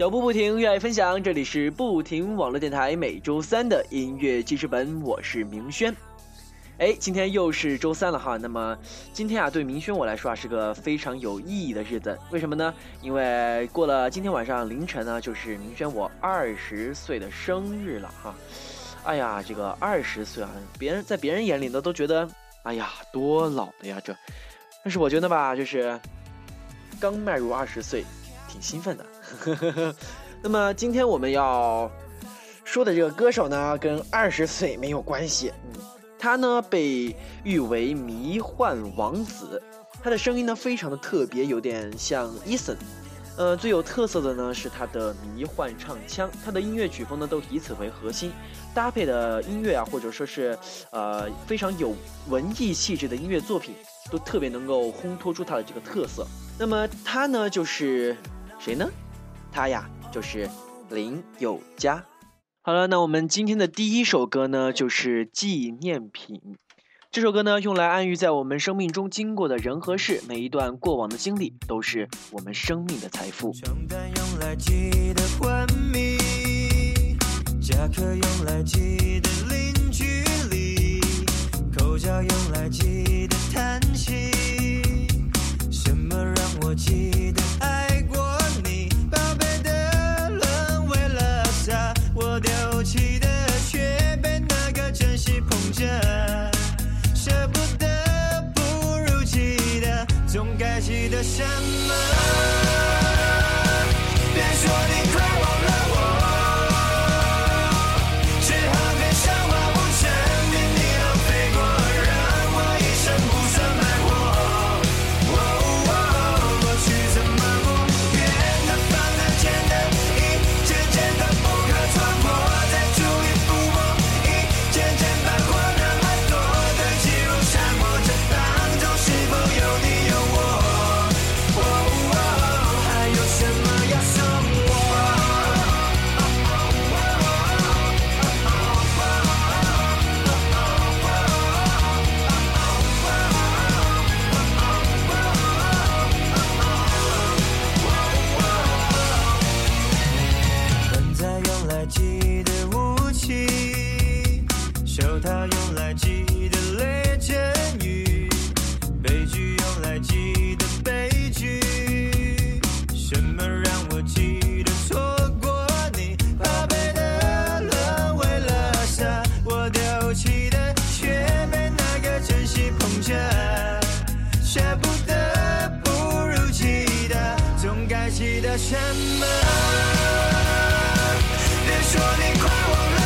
脚步不停，热爱分享。这里是不停网络电台，每周三的音乐记事本，我是明轩。哎，今天又是周三了哈。那么今天啊，对明轩我来说啊，是个非常有意义的日子。为什么呢？因为过了今天晚上凌晨呢，就是明轩我二十岁的生日了哈。哎呀，这个二十岁啊，别人在别人眼里呢都觉得，哎呀，多老的呀这。但是我觉得吧，就是刚迈入二十岁，挺兴奋的。那么今天我们要说的这个歌手呢，跟二十岁没有关系。嗯，他呢被誉为迷幻王子，他的声音呢非常的特别，有点像 Eason。呃，最有特色的呢是他的迷幻唱腔，他的音乐曲风呢都以此为核心，搭配的音乐啊，或者说是呃非常有文艺气质的音乐作品，都特别能够烘托出他的这个特色。那么他呢就是谁呢？他呀，就是林宥嘉。好了，那我们今天的第一首歌呢，就是纪念品。这首歌呢，用来暗喻在我们生命中经过的人和事，每一段过往的经历，都是我们生命的财富。用来记得昏迷，夹克用来记得零距离，口罩用来记得叹息。什么？别说你快忘了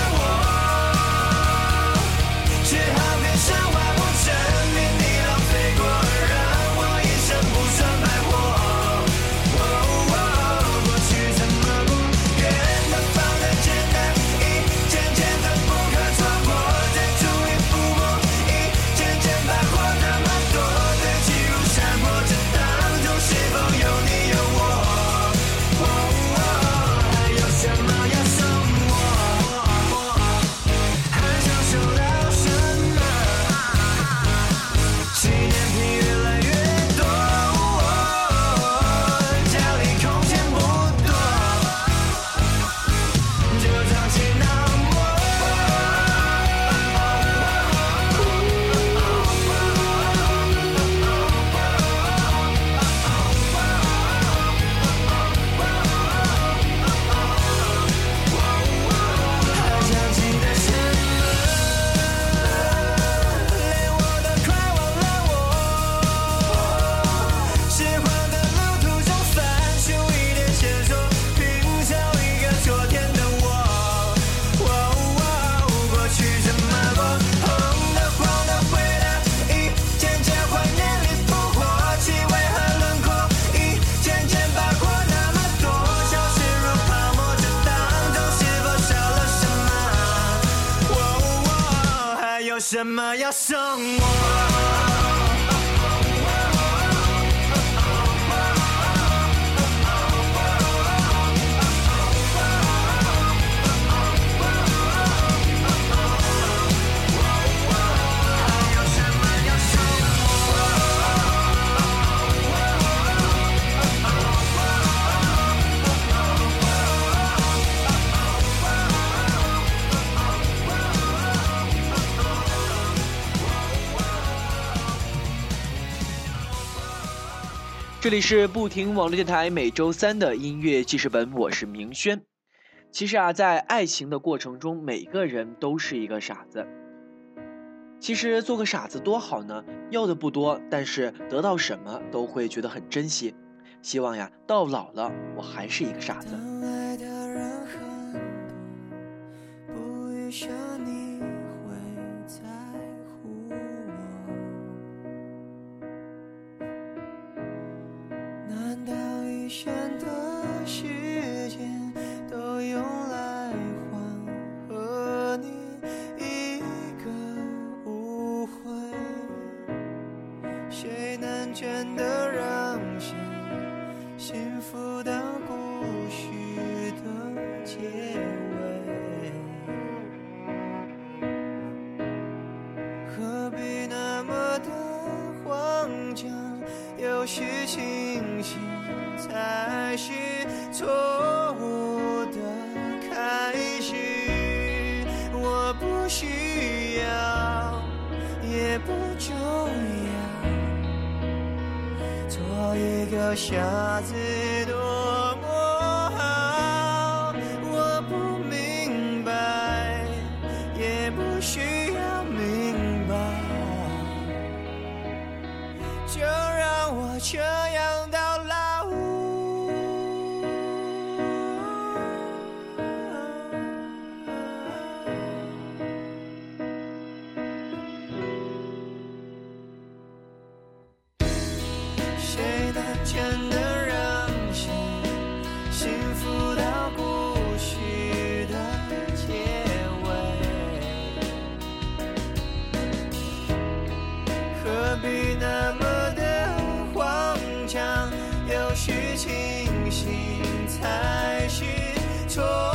为什么要送我？这里是不停网络电台每周三的音乐记事本，我是明轩。其实啊，在爱情的过程中，每个人都是一个傻子。其实做个傻子多好呢，要的不多，但是得到什么都会觉得很珍惜。希望呀，到老了我还是一个傻子。当爱的人很多，不是清醒才是错误的开始。我不需要，也不重要。做一个傻子让去清醒才是错。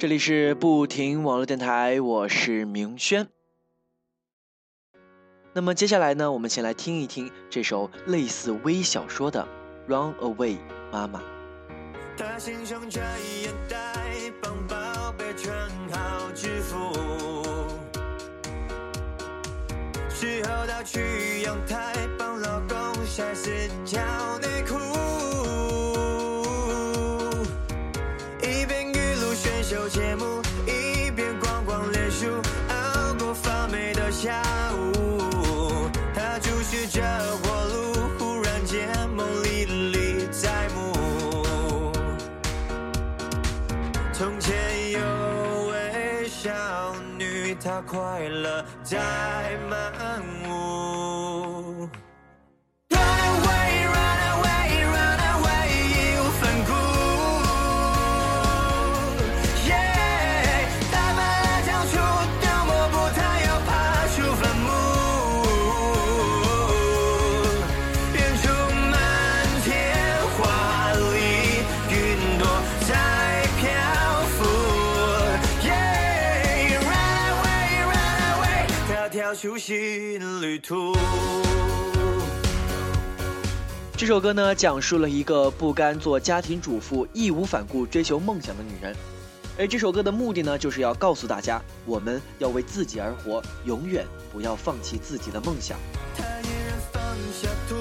这里是不停网络电台，我是明轩。那么接下来呢，我们先来听一听这首类似微小说的《Run Away》，妈妈。他心胸，帮宝贝穿好制服。事后到去阳台，帮老公晒死条内快乐在漫修行旅途。这首歌呢，讲述了一个不甘做家庭主妇、义无反顾追求梦想的女人。而这首歌的目的呢，就是要告诉大家，我们要为自己而活，永远不要放弃自己的梦想。他一人放下，不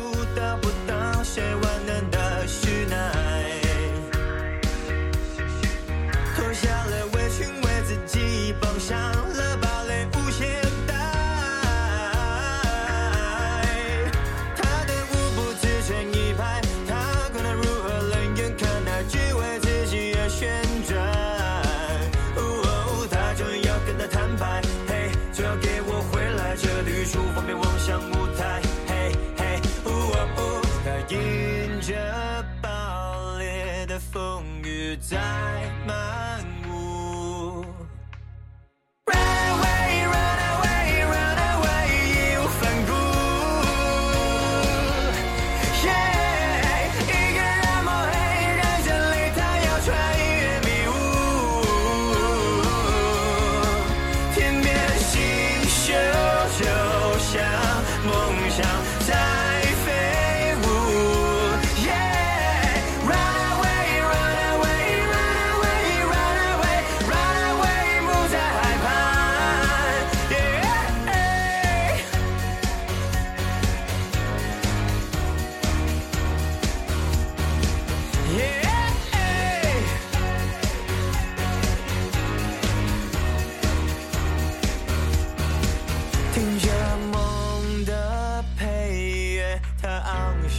took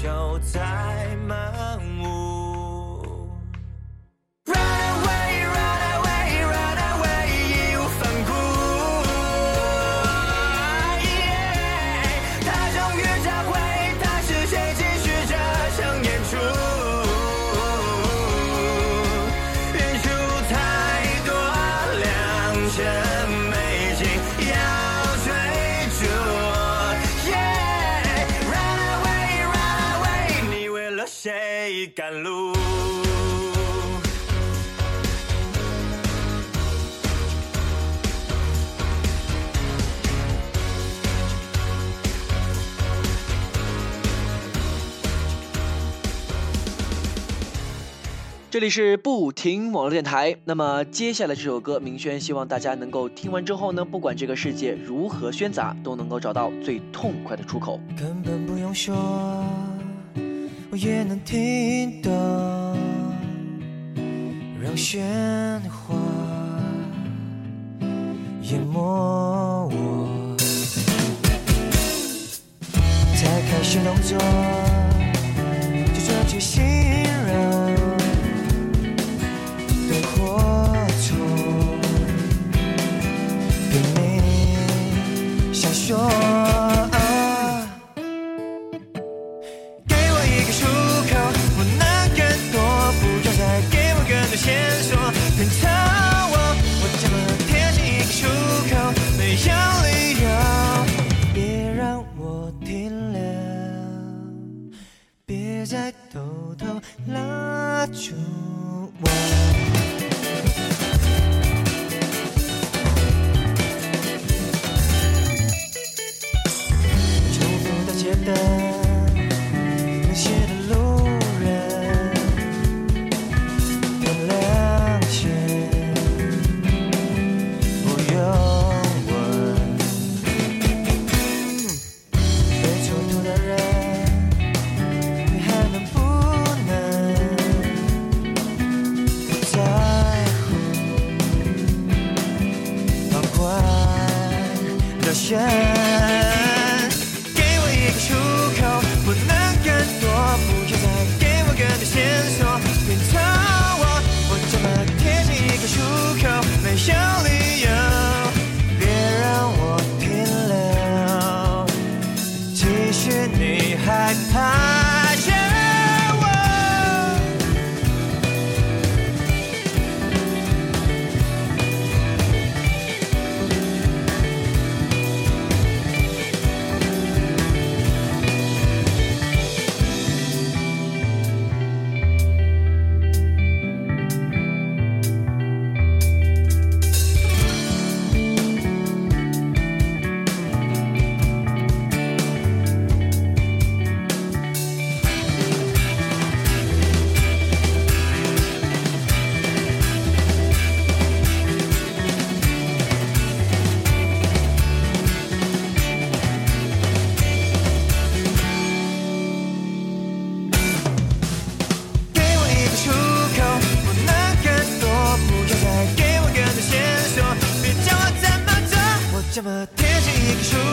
就在门外。赶路。这里是不停网络电台那么接下来这首歌明轩希望大家能够听完之后呢不管这个世界如何喧杂都能够找到最痛快的出口。根本不用说我也能听懂，让喧哗淹没我，才开始动作，就抓住心。true. 么贴近一个出口，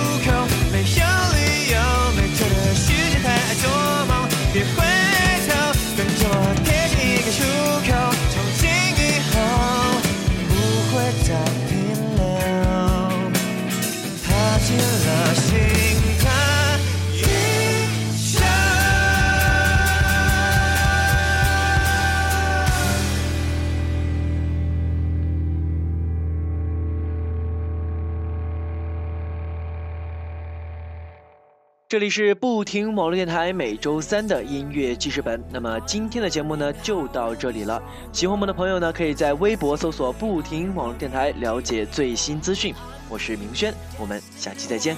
这里是不停网络电台每周三的音乐记事本。那么今天的节目呢就到这里了。喜欢我们的朋友呢，可以在微博搜索“不停网络电台”了解最新资讯。我是明轩，我们下期再见。